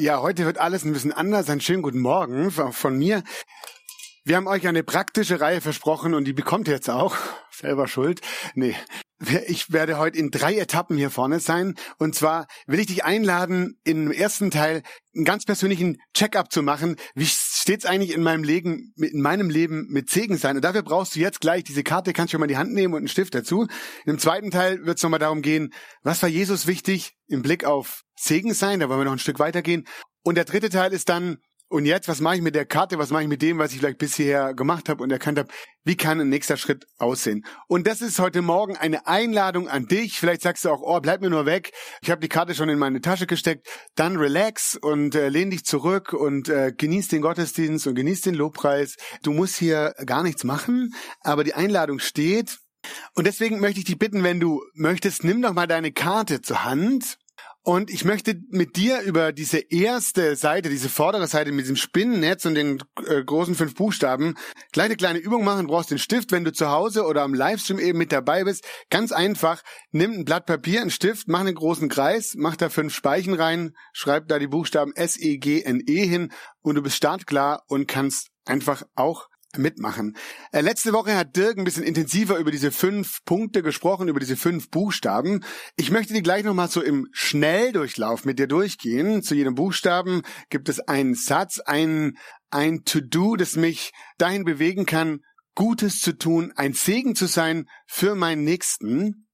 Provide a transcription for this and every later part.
Ja, heute wird alles ein bisschen anders. Einen schönen guten Morgen von mir. Wir haben euch eine praktische Reihe versprochen und die bekommt ihr jetzt auch. Selber schuld. Nee. Ich werde heute in drei Etappen hier vorne sein. Und zwar will ich dich einladen, im ersten Teil einen ganz persönlichen Check-up zu machen. Wie steht's eigentlich in meinem Leben, in meinem Leben mit Segen sein? Und dafür brauchst du jetzt gleich diese Karte, kannst du schon mal die Hand nehmen und einen Stift dazu. Im zweiten Teil wird es nochmal darum gehen, was war Jesus wichtig im Blick auf Segen sein? Da wollen wir noch ein Stück weitergehen. Und der dritte Teil ist dann, und jetzt, was mache ich mit der Karte, was mache ich mit dem, was ich vielleicht bisher gemacht habe und erkannt habe, wie kann ein nächster Schritt aussehen? Und das ist heute Morgen eine Einladung an dich. Vielleicht sagst du auch, oh, bleib mir nur weg. Ich habe die Karte schon in meine Tasche gesteckt. Dann relax und äh, lehn dich zurück und äh, genieß den Gottesdienst und genieß den Lobpreis. Du musst hier gar nichts machen, aber die Einladung steht. Und deswegen möchte ich dich bitten, wenn du möchtest, nimm doch mal deine Karte zur Hand und ich möchte mit dir über diese erste Seite, diese vordere Seite mit diesem Spinnennetz und den äh, großen fünf Buchstaben, gleich eine kleine Übung machen. Du brauchst den Stift, wenn du zu Hause oder am Livestream eben mit dabei bist. Ganz einfach, nimm ein Blatt Papier, einen Stift, mach einen großen Kreis, mach da fünf Speichen rein, schreib da die Buchstaben S-E-G-N-E -E hin und du bist startklar und kannst einfach auch mitmachen. Äh, letzte Woche hat Dirk ein bisschen intensiver über diese fünf Punkte gesprochen, über diese fünf Buchstaben. Ich möchte die gleich nochmal so im Schnelldurchlauf mit dir durchgehen. Zu jedem Buchstaben gibt es einen Satz, ein, ein To-Do, das mich dahin bewegen kann, Gutes zu tun, ein Segen zu sein für meinen Nächsten.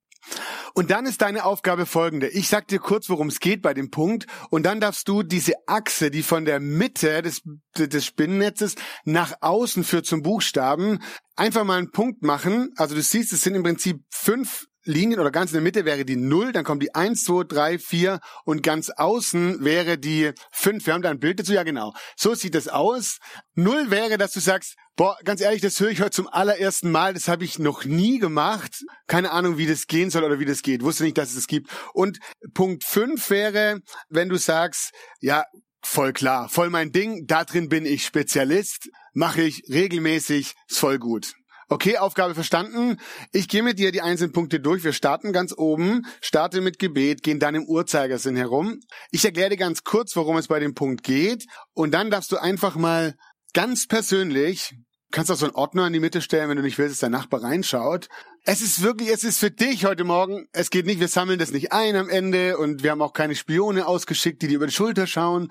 Und dann ist deine Aufgabe folgende. Ich sag dir kurz, worum es geht bei dem Punkt. Und dann darfst du diese Achse, die von der Mitte des, des Spinnennetzes nach außen führt zum Buchstaben, einfach mal einen Punkt machen. Also du siehst, es sind im Prinzip fünf Linien oder ganz in der Mitte wäre die Null, dann kommt die eins, zwei, drei, vier und ganz außen wäre die fünf. Wir haben da ein Bild dazu, ja genau. So sieht das aus. Null wäre, dass du sagst, boah, ganz ehrlich, das höre ich heute zum allerersten Mal, das habe ich noch nie gemacht. Keine Ahnung, wie das gehen soll oder wie das geht. Wusste nicht, dass es das gibt. Und Punkt fünf wäre, wenn du sagst, ja, voll klar, voll mein Ding, da drin bin ich Spezialist, mache ich regelmäßig, ist voll gut. Okay, Aufgabe verstanden. Ich gehe mit dir die einzelnen Punkte durch. Wir starten ganz oben, starte mit Gebet, gehen dann im Uhrzeigersinn herum. Ich erkläre dir ganz kurz, worum es bei dem Punkt geht. Und dann darfst du einfach mal ganz persönlich, kannst auch so einen Ordner in die Mitte stellen, wenn du nicht willst, dass dein Nachbar reinschaut. Es ist wirklich, es ist für dich heute Morgen, es geht nicht, wir sammeln das nicht ein am Ende und wir haben auch keine Spione ausgeschickt, die dir über die Schulter schauen.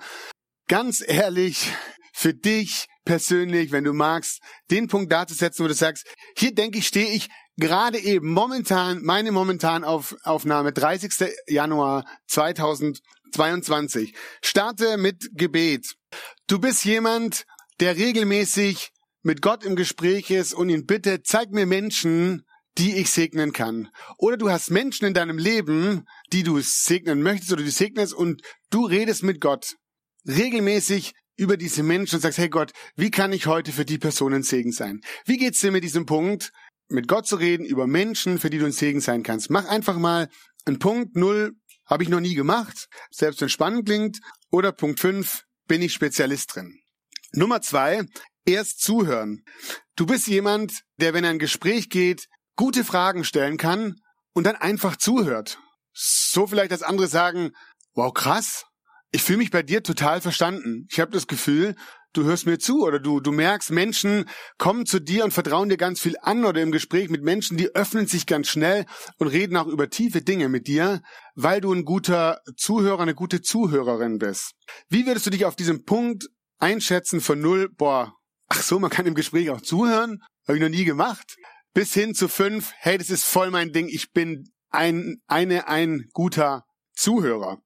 Ganz ehrlich, für dich persönlich, wenn du magst, den Punkt darzusetzen, wo du sagst, hier denke ich, stehe ich gerade eben momentan, meine momentan auf, Aufnahme, 30. Januar 2022. Starte mit Gebet. Du bist jemand, der regelmäßig mit Gott im Gespräch ist und ihn bittet, zeig mir Menschen, die ich segnen kann. Oder du hast Menschen in deinem Leben, die du segnen möchtest oder die segnest und du redest mit Gott regelmäßig über diese Menschen und sagst, hey Gott, wie kann ich heute für die Person ein Segen sein? Wie geht's dir mit diesem Punkt, mit Gott zu reden, über Menschen, für die du ein Segen sein kannst? Mach einfach mal einen Punkt null, habe ich noch nie gemacht, selbst wenn spannend klingt. Oder Punkt fünf, bin ich Spezialist drin. Nummer zwei, erst zuhören. Du bist jemand, der, wenn ein Gespräch geht, gute Fragen stellen kann und dann einfach zuhört. So vielleicht, dass andere sagen, wow, krass, ich fühle mich bei dir total verstanden. Ich habe das Gefühl, du hörst mir zu oder du, du merkst, Menschen kommen zu dir und vertrauen dir ganz viel an oder im Gespräch mit Menschen, die öffnen sich ganz schnell und reden auch über tiefe Dinge mit dir, weil du ein guter Zuhörer, eine gute Zuhörerin bist. Wie würdest du dich auf diesem Punkt einschätzen von null, boah, ach so, man kann im Gespräch auch zuhören? Habe ich noch nie gemacht. Bis hin zu fünf, hey, das ist voll mein Ding, ich bin ein, eine, ein guter Zuhörer.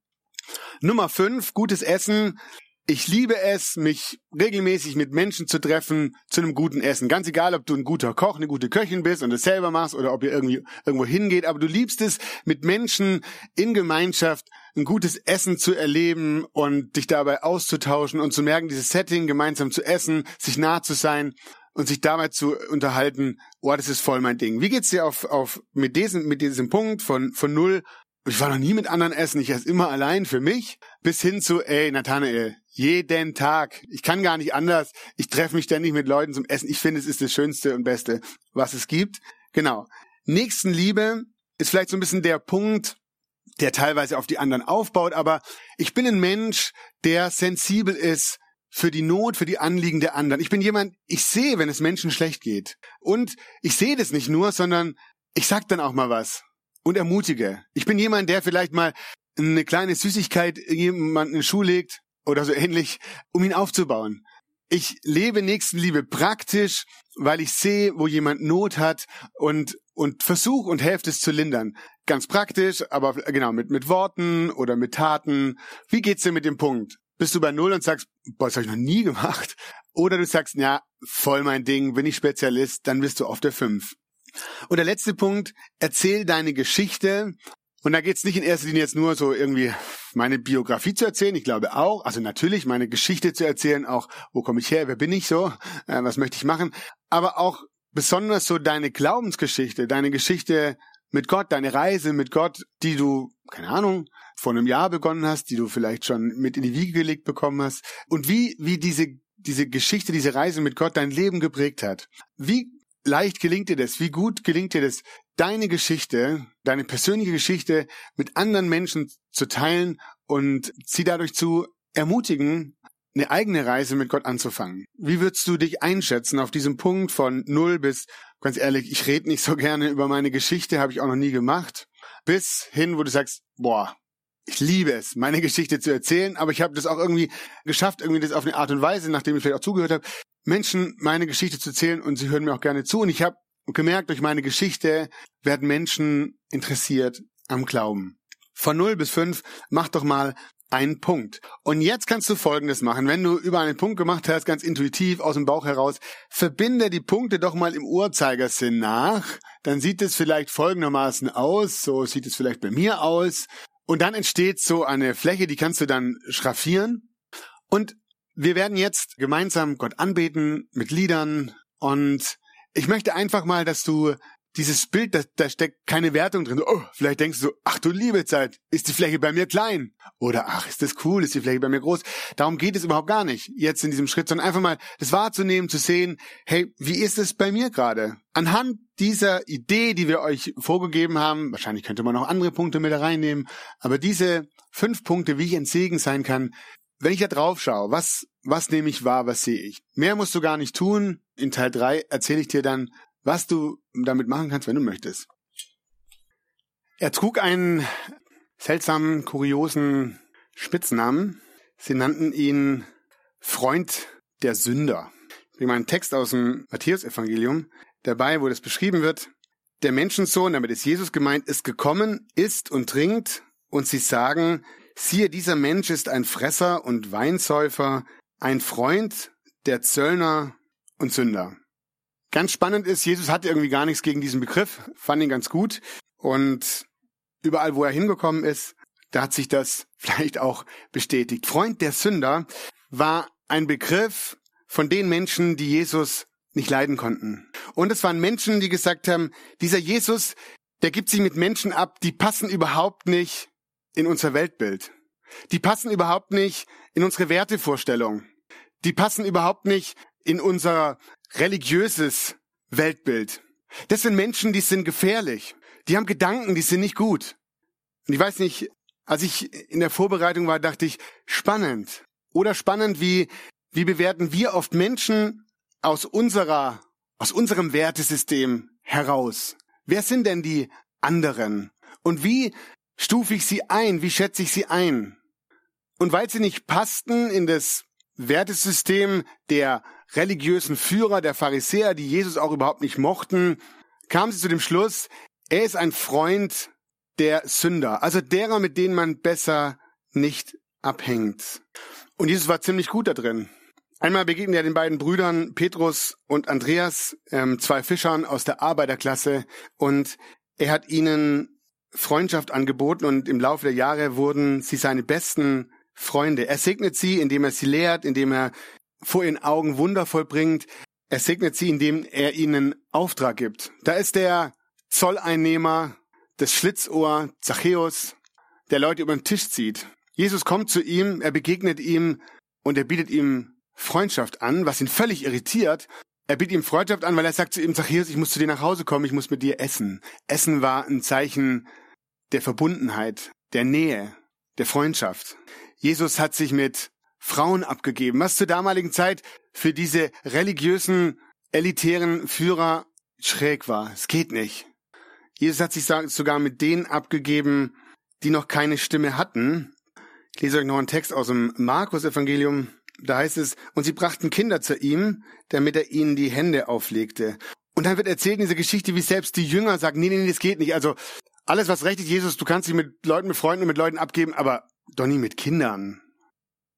Nummer fünf, gutes Essen. ich liebe es, mich regelmäßig mit Menschen zu treffen zu einem guten Essen. Ganz egal, ob du ein guter Koch, eine gute Köchin bist und es selber machst oder ob ihr irgendwie irgendwo hingeht, aber du liebst es, mit Menschen in Gemeinschaft ein gutes Essen zu erleben und dich dabei auszutauschen und zu merken, dieses Setting gemeinsam zu essen, sich nah zu sein und sich dabei zu unterhalten, oh, das ist voll mein Ding. Wie geht's dir auf, auf, mit diesem, mit diesem Punkt von, von null ich war noch nie mit anderen essen, ich esse immer allein für mich, bis hin zu, ey, Nathanael, jeden Tag, ich kann gar nicht anders, ich treffe mich ständig mit Leuten zum Essen, ich finde, es ist das Schönste und Beste, was es gibt. Genau. Nächstenliebe ist vielleicht so ein bisschen der Punkt, der teilweise auf die anderen aufbaut, aber ich bin ein Mensch, der sensibel ist für die Not, für die Anliegen der anderen. Ich bin jemand, ich sehe, wenn es Menschen schlecht geht. Und ich sehe das nicht nur, sondern ich sag dann auch mal was und ermutige. Ich bin jemand, der vielleicht mal eine kleine Süßigkeit jemanden in den Schuh legt oder so ähnlich, um ihn aufzubauen. Ich lebe Nächstenliebe praktisch, weil ich sehe, wo jemand Not hat und und versuche und helfe es zu lindern. Ganz praktisch, aber genau mit mit Worten oder mit Taten. Wie geht's dir mit dem Punkt? Bist du bei null und sagst, boah, das habe ich noch nie gemacht? Oder du sagst, ja, voll mein Ding, bin ich Spezialist, dann bist du auf der fünf. Und der letzte Punkt, erzähl deine Geschichte. Und da geht's nicht in erster Linie jetzt nur so irgendwie meine Biografie zu erzählen. Ich glaube auch, also natürlich meine Geschichte zu erzählen, auch wo komme ich her, wer bin ich so, äh, was möchte ich machen. Aber auch besonders so deine Glaubensgeschichte, deine Geschichte mit Gott, deine Reise mit Gott, die du, keine Ahnung, vor einem Jahr begonnen hast, die du vielleicht schon mit in die Wiege gelegt bekommen hast. Und wie, wie diese, diese Geschichte, diese Reise mit Gott dein Leben geprägt hat. Wie leicht gelingt dir das? Wie gut gelingt dir das, deine Geschichte, deine persönliche Geschichte mit anderen Menschen zu teilen und sie dadurch zu ermutigen, eine eigene Reise mit Gott anzufangen? Wie würdest du dich einschätzen auf diesem Punkt von null bis, ganz ehrlich, ich rede nicht so gerne über meine Geschichte, habe ich auch noch nie gemacht, bis hin, wo du sagst, boah, ich liebe es, meine Geschichte zu erzählen, aber ich habe das auch irgendwie geschafft, irgendwie das auf eine Art und Weise, nachdem ich vielleicht auch zugehört habe, Menschen meine Geschichte zu erzählen und sie hören mir auch gerne zu. Und ich habe gemerkt, durch meine Geschichte werden Menschen interessiert am Glauben. Von 0 bis 5, mach doch mal einen Punkt. Und jetzt kannst du Folgendes machen. Wenn du über einen Punkt gemacht hast, ganz intuitiv aus dem Bauch heraus, verbinde die Punkte doch mal im Uhrzeigersinn nach. Dann sieht es vielleicht folgendermaßen aus. So sieht es vielleicht bei mir aus. Und dann entsteht so eine Fläche, die kannst du dann schraffieren. Und wir werden jetzt gemeinsam Gott anbeten mit Liedern und ich möchte einfach mal, dass du dieses Bild, da, da steckt keine Wertung drin. Oh, vielleicht denkst du, ach du liebe Zeit, ist die Fläche bei mir klein? Oder ach, ist das cool, ist die Fläche bei mir groß? Darum geht es überhaupt gar nicht jetzt in diesem Schritt, sondern einfach mal das wahrzunehmen, zu sehen, hey, wie ist es bei mir gerade? Anhand dieser Idee, die wir euch vorgegeben haben, wahrscheinlich könnte man noch andere Punkte mit reinnehmen, aber diese fünf Punkte, wie ich ein Segen sein kann, wenn ich da drauf schaue, was, was nehme ich wahr, was sehe ich? Mehr musst du gar nicht tun. In Teil drei erzähle ich dir dann, was du damit machen kannst, wenn du möchtest. Er trug einen seltsamen, kuriosen Spitznamen. Sie nannten ihn Freund der Sünder. Ich habe einen Text aus dem Matthäus-Evangelium dabei, wo das beschrieben wird. Der Menschensohn, damit ist Jesus gemeint, ist gekommen, isst und trinkt, und sie sagen, Siehe, dieser Mensch ist ein Fresser und Weinsäufer, ein Freund der Zöllner und Sünder. Ganz spannend ist, Jesus hatte irgendwie gar nichts gegen diesen Begriff, fand ihn ganz gut. Und überall, wo er hingekommen ist, da hat sich das vielleicht auch bestätigt. Freund der Sünder war ein Begriff von den Menschen, die Jesus nicht leiden konnten. Und es waren Menschen, die gesagt haben, dieser Jesus, der gibt sich mit Menschen ab, die passen überhaupt nicht in unser Weltbild. Die passen überhaupt nicht in unsere Wertevorstellung. Die passen überhaupt nicht in unser religiöses Weltbild. Das sind Menschen, die sind gefährlich. Die haben Gedanken, die sind nicht gut. Und ich weiß nicht, als ich in der Vorbereitung war, dachte ich, spannend. Oder spannend, wie, wie bewerten wir oft Menschen aus unserer, aus unserem Wertesystem heraus? Wer sind denn die anderen? Und wie stufe ich sie ein? Wie schätze ich sie ein? Und weil sie nicht passten in das Wertesystem der religiösen Führer, der Pharisäer, die Jesus auch überhaupt nicht mochten, kamen sie zu dem Schluss, er ist ein Freund der Sünder, also derer, mit denen man besser nicht abhängt. Und Jesus war ziemlich gut da drin. Einmal begegnet er den beiden Brüdern Petrus und Andreas, ähm, zwei Fischern aus der Arbeiterklasse, und er hat ihnen Freundschaft angeboten und im Laufe der Jahre wurden sie seine besten Freunde. Er segnet sie, indem er sie lehrt, indem er vor ihren Augen Wunder vollbringt. Er segnet sie, indem er ihnen Auftrag gibt. Da ist der Zolleinnehmer, das Schlitzohr Zachäus, der Leute über den Tisch zieht. Jesus kommt zu ihm, er begegnet ihm und er bietet ihm Freundschaft an, was ihn völlig irritiert. Er bietet ihm Freundschaft an, weil er sagt zu ihm, Zachäus, ich muss zu dir nach Hause kommen, ich muss mit dir essen. Essen war ein Zeichen der Verbundenheit, der Nähe, der Freundschaft. Jesus hat sich mit Frauen abgegeben, was zur damaligen Zeit für diese religiösen, elitären Führer schräg war. Es geht nicht. Jesus hat sich sogar mit denen abgegeben, die noch keine Stimme hatten. Ich lese euch noch einen Text aus dem Markus-Evangelium. Da heißt es, und sie brachten Kinder zu ihm, damit er ihnen die Hände auflegte. Und dann wird erzählt in dieser Geschichte, wie selbst die Jünger sagen, nee, nee, nee, das geht nicht. Also alles, was recht ist, Jesus, du kannst dich mit Leuten, mit Freunden und mit Leuten abgeben, aber nie mit Kindern.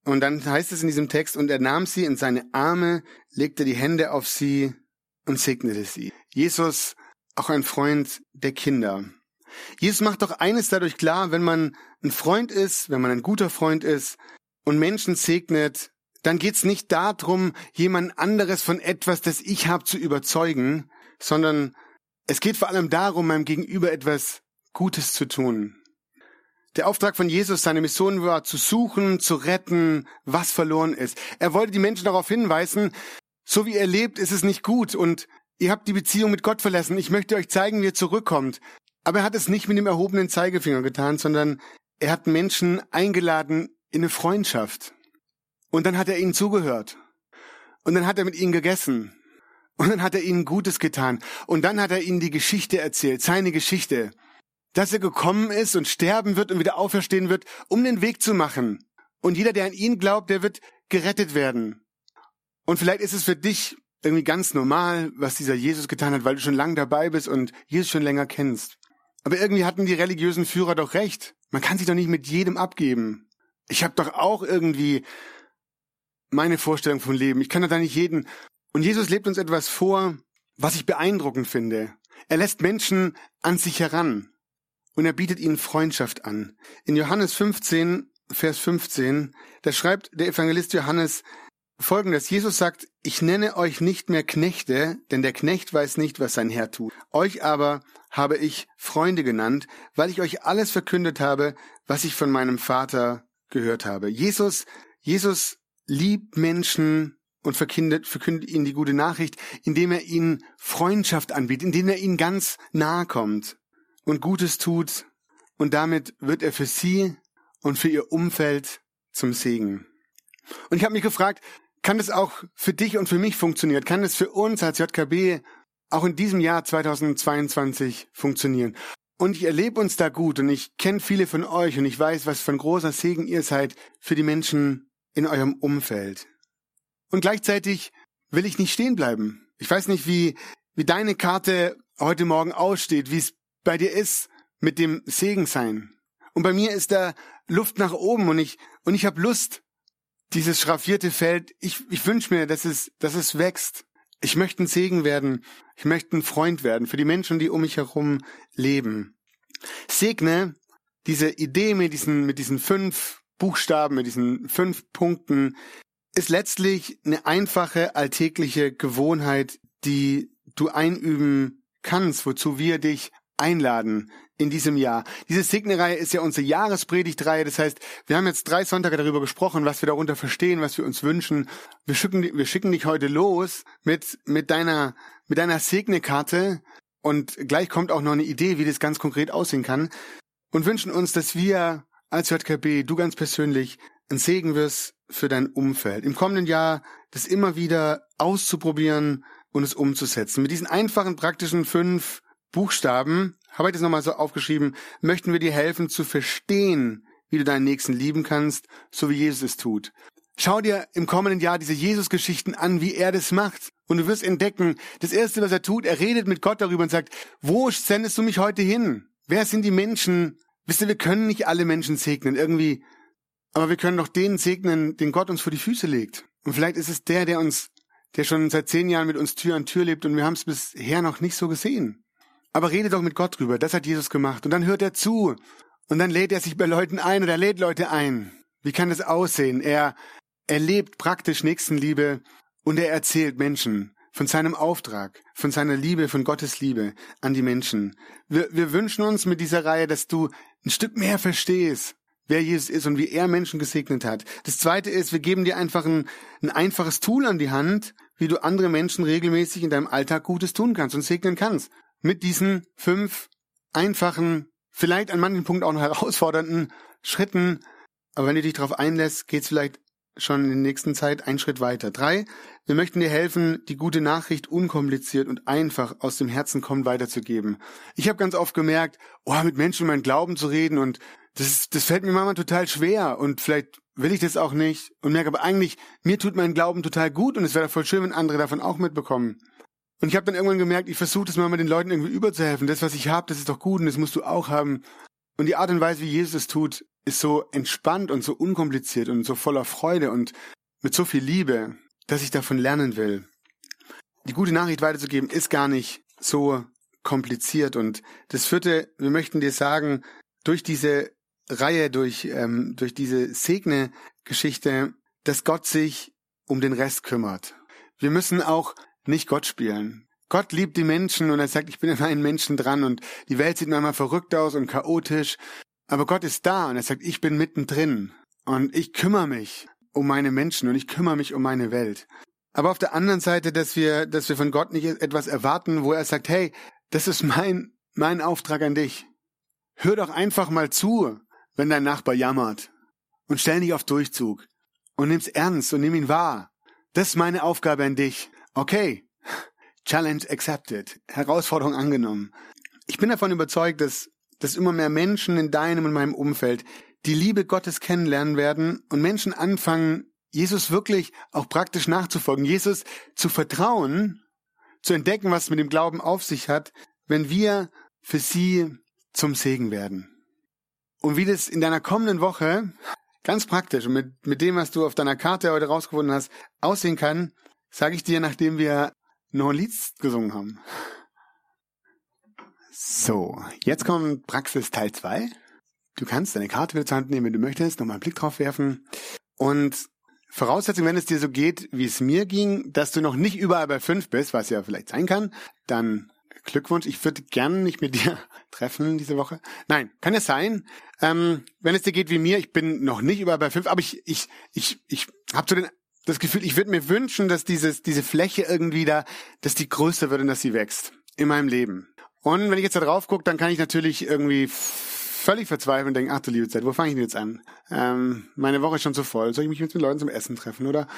Und dann heißt es in diesem Text, und er nahm sie in seine Arme, legte die Hände auf sie und segnete sie. Jesus, auch ein Freund der Kinder. Jesus macht doch eines dadurch klar, wenn man ein Freund ist, wenn man ein guter Freund ist und Menschen segnet, dann geht's nicht darum, jemand anderes von etwas, das ich habe, zu überzeugen, sondern es geht vor allem darum, meinem Gegenüber etwas Gutes zu tun. Der Auftrag von Jesus, seine Mission war, zu suchen, zu retten, was verloren ist. Er wollte die Menschen darauf hinweisen, so wie ihr lebt, ist es nicht gut und ihr habt die Beziehung mit Gott verlassen. Ich möchte euch zeigen, wie ihr zurückkommt. Aber er hat es nicht mit dem erhobenen Zeigefinger getan, sondern er hat Menschen eingeladen in eine Freundschaft. Und dann hat er ihnen zugehört. Und dann hat er mit ihnen gegessen. Und dann hat er ihnen Gutes getan. Und dann hat er ihnen die Geschichte erzählt, seine Geschichte dass er gekommen ist und sterben wird und wieder auferstehen wird, um den Weg zu machen. Und jeder, der an ihn glaubt, der wird gerettet werden. Und vielleicht ist es für dich irgendwie ganz normal, was dieser Jesus getan hat, weil du schon lange dabei bist und Jesus schon länger kennst. Aber irgendwie hatten die religiösen Führer doch recht. Man kann sich doch nicht mit jedem abgeben. Ich habe doch auch irgendwie meine Vorstellung vom Leben. Ich kann doch da nicht jeden. Und Jesus lebt uns etwas vor, was ich beeindruckend finde. Er lässt Menschen an sich heran und er bietet ihnen Freundschaft an. In Johannes 15, Vers 15, da schreibt der Evangelist Johannes folgendes. Jesus sagt, ich nenne euch nicht mehr Knechte, denn der Knecht weiß nicht, was sein Herr tut. Euch aber habe ich Freunde genannt, weil ich euch alles verkündet habe, was ich von meinem Vater gehört habe. Jesus, Jesus liebt Menschen und verkündet, verkündet ihnen die gute Nachricht, indem er ihnen Freundschaft anbietet, indem er ihnen ganz nahe kommt und Gutes tut und damit wird er für sie und für ihr Umfeld zum Segen. Und ich habe mich gefragt, kann das auch für dich und für mich funktionieren? Kann das für uns als JKB auch in diesem Jahr 2022 funktionieren? Und ich erlebe uns da gut und ich kenne viele von euch und ich weiß, was ein großer Segen ihr seid für die Menschen in eurem Umfeld. Und gleichzeitig will ich nicht stehen bleiben. Ich weiß nicht, wie, wie deine Karte heute Morgen aussteht, wie es bei dir ist mit dem Segen sein. Und bei mir ist da Luft nach oben und ich, und ich habe Lust, dieses schraffierte Feld, ich, ich wünsche mir, dass es, dass es wächst. Ich möchte ein Segen werden. Ich möchte ein Freund werden für die Menschen, die um mich herum leben. Segne diese Idee mit diesen, mit diesen fünf Buchstaben, mit diesen fünf Punkten, ist letztlich eine einfache alltägliche Gewohnheit, die du einüben kannst, wozu wir dich einladen in diesem Jahr. Diese Segne-Reihe ist ja unsere Jahrespredigtreihe. Das heißt, wir haben jetzt drei Sonntage darüber gesprochen, was wir darunter verstehen, was wir uns wünschen. Wir schicken, wir schicken dich heute los mit, mit deiner, mit deiner Segne-Karte. Und gleich kommt auch noch eine Idee, wie das ganz konkret aussehen kann. Und wünschen uns, dass wir als JKB, du ganz persönlich, ein Segen wirst für dein Umfeld. Im kommenden Jahr das immer wieder auszuprobieren und es umzusetzen. Mit diesen einfachen, praktischen fünf Buchstaben, habe ich das nochmal so aufgeschrieben, möchten wir dir helfen zu verstehen, wie du deinen Nächsten lieben kannst, so wie Jesus es tut. Schau dir im kommenden Jahr diese Jesus-Geschichten an, wie er das macht. Und du wirst entdecken, das Erste, was er tut, er redet mit Gott darüber und sagt, wo sendest du mich heute hin? Wer sind die Menschen? Wisst ihr, wir können nicht alle Menschen segnen. Irgendwie Aber wir können doch den segnen, den Gott uns vor die Füße legt. Und vielleicht ist es der, der uns, der schon seit zehn Jahren mit uns Tür an Tür lebt und wir haben es bisher noch nicht so gesehen. Aber rede doch mit Gott drüber. Das hat Jesus gemacht. Und dann hört er zu. Und dann lädt er sich bei Leuten ein oder er lädt Leute ein. Wie kann das aussehen? Er erlebt praktisch Nächstenliebe und er erzählt Menschen von seinem Auftrag, von seiner Liebe, von Gottes Liebe an die Menschen. Wir, wir wünschen uns mit dieser Reihe, dass du ein Stück mehr verstehst, wer Jesus ist und wie er Menschen gesegnet hat. Das zweite ist, wir geben dir einfach ein, ein einfaches Tool an die Hand, wie du andere Menschen regelmäßig in deinem Alltag Gutes tun kannst und segnen kannst. Mit diesen fünf einfachen, vielleicht an manchen Punkten auch noch herausfordernden Schritten. Aber wenn du dich darauf einlässt, geht's vielleicht schon in der nächsten Zeit einen Schritt weiter. Drei, wir möchten dir helfen, die gute Nachricht unkompliziert und einfach aus dem Herzen kommen weiterzugeben. Ich habe ganz oft gemerkt, oh, mit Menschen um meinen Glauben zu reden und das, das fällt mir manchmal total schwer und vielleicht will ich das auch nicht und merke aber eigentlich, mir tut mein Glauben total gut und es wäre voll schön, wenn andere davon auch mitbekommen. Und ich habe dann irgendwann gemerkt, ich versuche das mal mit den Leuten irgendwie überzuhelfen. Das, was ich habe, das ist doch gut und das musst du auch haben. Und die Art und Weise, wie Jesus es tut, ist so entspannt und so unkompliziert und so voller Freude und mit so viel Liebe, dass ich davon lernen will. Die gute Nachricht weiterzugeben ist gar nicht so kompliziert und das vierte, wir möchten dir sagen, durch diese Reihe, durch, ähm, durch diese Segne-Geschichte, dass Gott sich um den Rest kümmert. Wir müssen auch nicht Gott spielen. Gott liebt die Menschen und er sagt, ich bin immer ein Menschen dran und die Welt sieht manchmal verrückt aus und chaotisch. Aber Gott ist da und er sagt, ich bin mittendrin und ich kümmere mich um meine Menschen und ich kümmere mich um meine Welt. Aber auf der anderen Seite, dass wir, dass wir von Gott nicht etwas erwarten, wo er sagt, hey, das ist mein, mein Auftrag an dich. Hör doch einfach mal zu, wenn dein Nachbar jammert und stell nicht auf Durchzug und nimm's ernst und nimm ihn wahr. Das ist meine Aufgabe an dich. Okay. Challenge accepted. Herausforderung angenommen. Ich bin davon überzeugt, dass, dass immer mehr Menschen in deinem und meinem Umfeld die Liebe Gottes kennenlernen werden und Menschen anfangen, Jesus wirklich auch praktisch nachzufolgen, Jesus zu vertrauen, zu entdecken, was mit dem Glauben auf sich hat, wenn wir für sie zum Segen werden. Und wie das in deiner kommenden Woche ganz praktisch und mit, mit dem, was du auf deiner Karte heute rausgefunden hast, aussehen kann, sage ich dir, nachdem wir noch ein Lied gesungen haben. So, jetzt kommt Praxis Teil 2. Du kannst deine Karte wieder zur Hand nehmen, wenn du möchtest, nochmal einen Blick drauf werfen. Und Voraussetzung, wenn es dir so geht, wie es mir ging, dass du noch nicht überall bei 5 bist, was ja vielleicht sein kann, dann Glückwunsch. Ich würde gern mich mit dir treffen diese Woche. Nein, kann es sein. Ähm, wenn es dir geht wie mir, ich bin noch nicht überall bei 5, aber ich, ich, ich, ich habe so den das Gefühl, ich würde mir wünschen, dass dieses, diese Fläche irgendwie da, dass die größer wird und dass sie wächst in meinem Leben. Und wenn ich jetzt da drauf gucke, dann kann ich natürlich irgendwie völlig verzweifeln und denken, ach du liebe Zeit, wo fange ich denn jetzt an? Ähm, meine Woche ist schon so voll. Soll ich mich mit den Leuten zum Essen treffen? Oder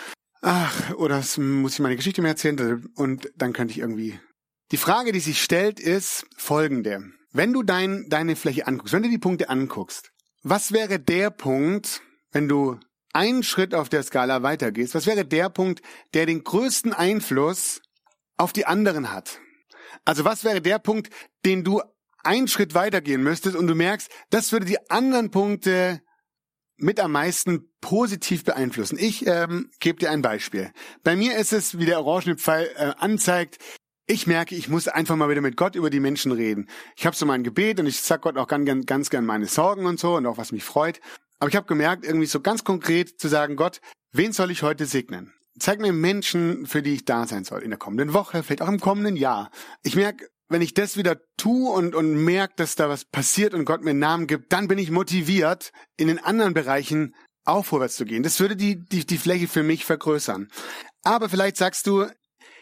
ach, oder muss ich meine Geschichte mir erzählen? Und dann könnte ich irgendwie. Die Frage, die sich stellt, ist folgende. Wenn du dein, deine Fläche anguckst, wenn du die Punkte anguckst, was wäre der Punkt, wenn du einen Schritt auf der Skala weitergehst, was wäre der Punkt, der den größten Einfluss auf die anderen hat? Also was wäre der Punkt, den du einen Schritt weitergehen müsstest und du merkst, das würde die anderen Punkte mit am meisten positiv beeinflussen. Ich ähm, gebe dir ein Beispiel. Bei mir ist es, wie der orangene Pfeil äh, anzeigt, ich merke, ich muss einfach mal wieder mit Gott über die Menschen reden. Ich habe so mein Gebet und ich sag Gott auch ganz, ganz gern meine Sorgen und so und auch was mich freut. Aber ich habe gemerkt, irgendwie so ganz konkret zu sagen, Gott, wen soll ich heute segnen? Zeig mir Menschen, für die ich da sein soll in der kommenden Woche, vielleicht auch im kommenden Jahr. Ich merke, wenn ich das wieder tue und, und merke, dass da was passiert und Gott mir einen Namen gibt, dann bin ich motiviert, in den anderen Bereichen auch vorwärts zu gehen. Das würde die, die, die Fläche für mich vergrößern. Aber vielleicht sagst du,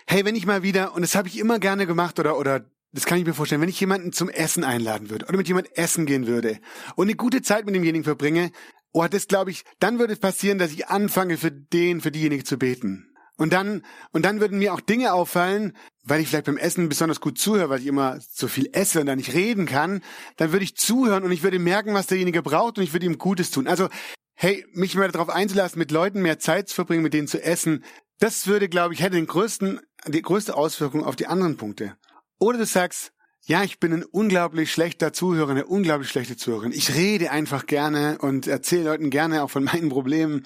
hey, wenn ich mal wieder, und das habe ich immer gerne gemacht oder, oder das kann ich mir vorstellen, wenn ich jemanden zum Essen einladen würde oder mit jemand essen gehen würde und eine gute Zeit mit demjenigen verbringe, oh, das glaube ich, dann würde es passieren, dass ich anfange für den, für diejenige zu beten. Und dann, und dann würden mir auch Dinge auffallen, weil ich vielleicht beim Essen besonders gut zuhöre, weil ich immer so viel esse und dann nicht reden kann, dann würde ich zuhören und ich würde merken, was derjenige braucht und ich würde ihm Gutes tun. Also, hey, mich mal darauf einzulassen, mit Leuten mehr Zeit zu verbringen, mit denen zu essen, das würde, glaube ich, hätte den größten, die größte Auswirkung auf die anderen Punkte. Oder du sagst, ja, ich bin ein unglaublich schlechter Zuhörer, eine unglaublich schlechte Zuhörerin. Ich rede einfach gerne und erzähle Leuten gerne auch von meinen Problemen.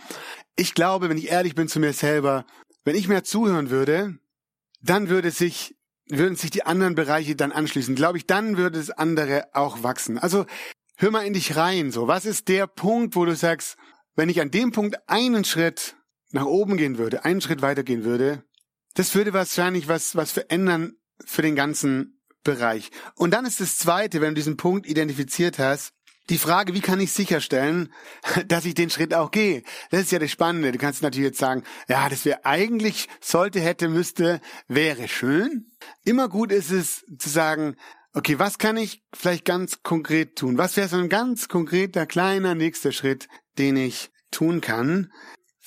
Ich glaube, wenn ich ehrlich bin zu mir selber, wenn ich mehr zuhören würde, dann würde sich, würden sich die anderen Bereiche dann anschließen. Glaube ich, dann würde das andere auch wachsen. Also hör mal in dich rein. So, was ist der Punkt, wo du sagst, wenn ich an dem Punkt einen Schritt nach oben gehen würde, einen Schritt weitergehen würde, das würde wahrscheinlich was, was verändern für den ganzen Bereich. Und dann ist das Zweite, wenn du diesen Punkt identifiziert hast, die Frage, wie kann ich sicherstellen, dass ich den Schritt auch gehe? Das ist ja das Spannende. Du kannst natürlich jetzt sagen, ja, das wäre eigentlich, sollte, hätte, müsste, wäre schön. Immer gut ist es zu sagen, okay, was kann ich vielleicht ganz konkret tun? Was wäre so ein ganz konkreter, kleiner nächster Schritt, den ich tun kann?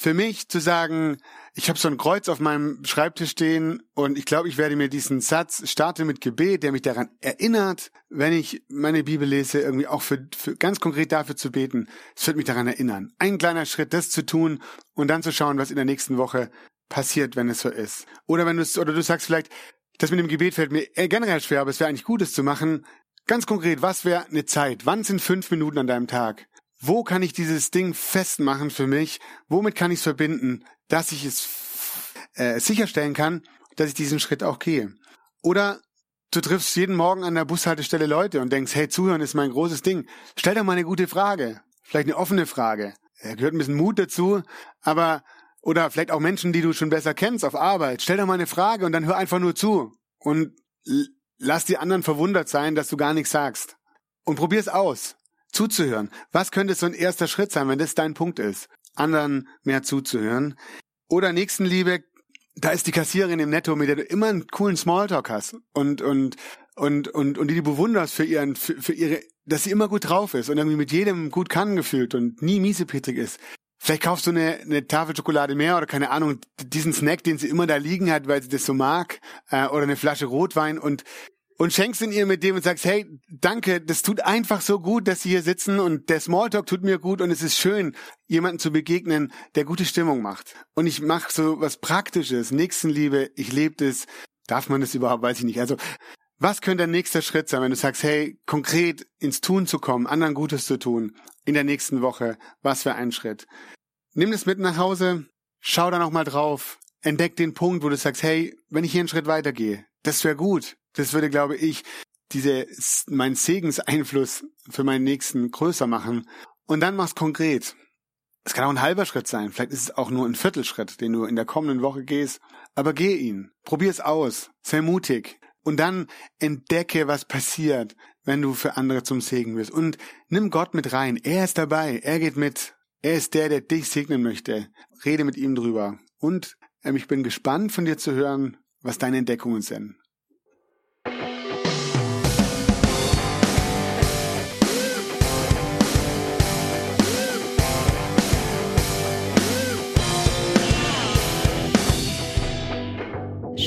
Für mich zu sagen, ich habe so ein Kreuz auf meinem Schreibtisch stehen und ich glaube, ich werde mir diesen Satz starte mit Gebet, der mich daran erinnert, wenn ich meine Bibel lese, irgendwie auch für, für ganz konkret dafür zu beten. Es wird mich daran erinnern. Ein kleiner Schritt, das zu tun und dann zu schauen, was in der nächsten Woche passiert, wenn es so ist. Oder wenn du oder du sagst vielleicht, das mit dem Gebet fällt mir generell schwer, aber es wäre eigentlich gut, es zu machen. Ganz konkret, was wäre eine Zeit? Wann sind fünf Minuten an deinem Tag? Wo kann ich dieses Ding festmachen für mich? Womit kann ich es verbinden, dass ich es äh, sicherstellen kann, dass ich diesen Schritt auch gehe? Oder du triffst jeden Morgen an der Bushaltestelle Leute und denkst, hey, zuhören ist mein großes Ding. Stell doch mal eine gute Frage. Vielleicht eine offene Frage. Da gehört ein bisschen Mut dazu, aber oder vielleicht auch Menschen, die du schon besser kennst auf Arbeit. Stell doch mal eine Frage und dann hör einfach nur zu und lass die anderen verwundert sein, dass du gar nichts sagst. Und probier's aus zuzuhören. Was könnte so ein erster Schritt sein, wenn das dein Punkt ist? Anderen mehr zuzuhören. Oder Nächstenliebe, da ist die Kassiererin im Netto, mit der du immer einen coolen Smalltalk hast und, und, und, und, und die du bewunderst für ihren, für, für ihre, dass sie immer gut drauf ist und irgendwie mit jedem gut kann gefühlt und nie miesepetrig ist. Vielleicht kaufst du eine, eine Tafel Schokolade mehr oder keine Ahnung, diesen Snack, den sie immer da liegen hat, weil sie das so mag, äh, oder eine Flasche Rotwein und und schenkst ihn ihr mit dem und sagst, hey, danke, das tut einfach so gut, dass Sie hier sitzen und der Smalltalk tut mir gut und es ist schön, jemanden zu begegnen, der gute Stimmung macht. Und ich mache so was Praktisches, Nächstenliebe, ich lebe das. Darf man das überhaupt, weiß ich nicht. Also, was könnte der nächste Schritt sein, wenn du sagst, hey, konkret ins Tun zu kommen, anderen Gutes zu tun, in der nächsten Woche, was für ein Schritt? Nimm das mit nach Hause, schau da nochmal drauf, entdeck den Punkt, wo du sagst, hey, wenn ich hier einen Schritt weitergehe, das wäre gut. Das würde, glaube ich, diese, mein Segenseinfluss für meinen Nächsten größer machen. Und dann mach's konkret. Es kann auch ein halber Schritt sein. Vielleicht ist es auch nur ein Viertelschritt, den du in der kommenden Woche gehst. Aber geh ihn. Probier's aus. Sei mutig. Und dann entdecke, was passiert, wenn du für andere zum Segen wirst. Und nimm Gott mit rein. Er ist dabei. Er geht mit. Er ist der, der dich segnen möchte. Rede mit ihm drüber. Und ähm, ich bin gespannt von dir zu hören, was deine Entdeckungen sind.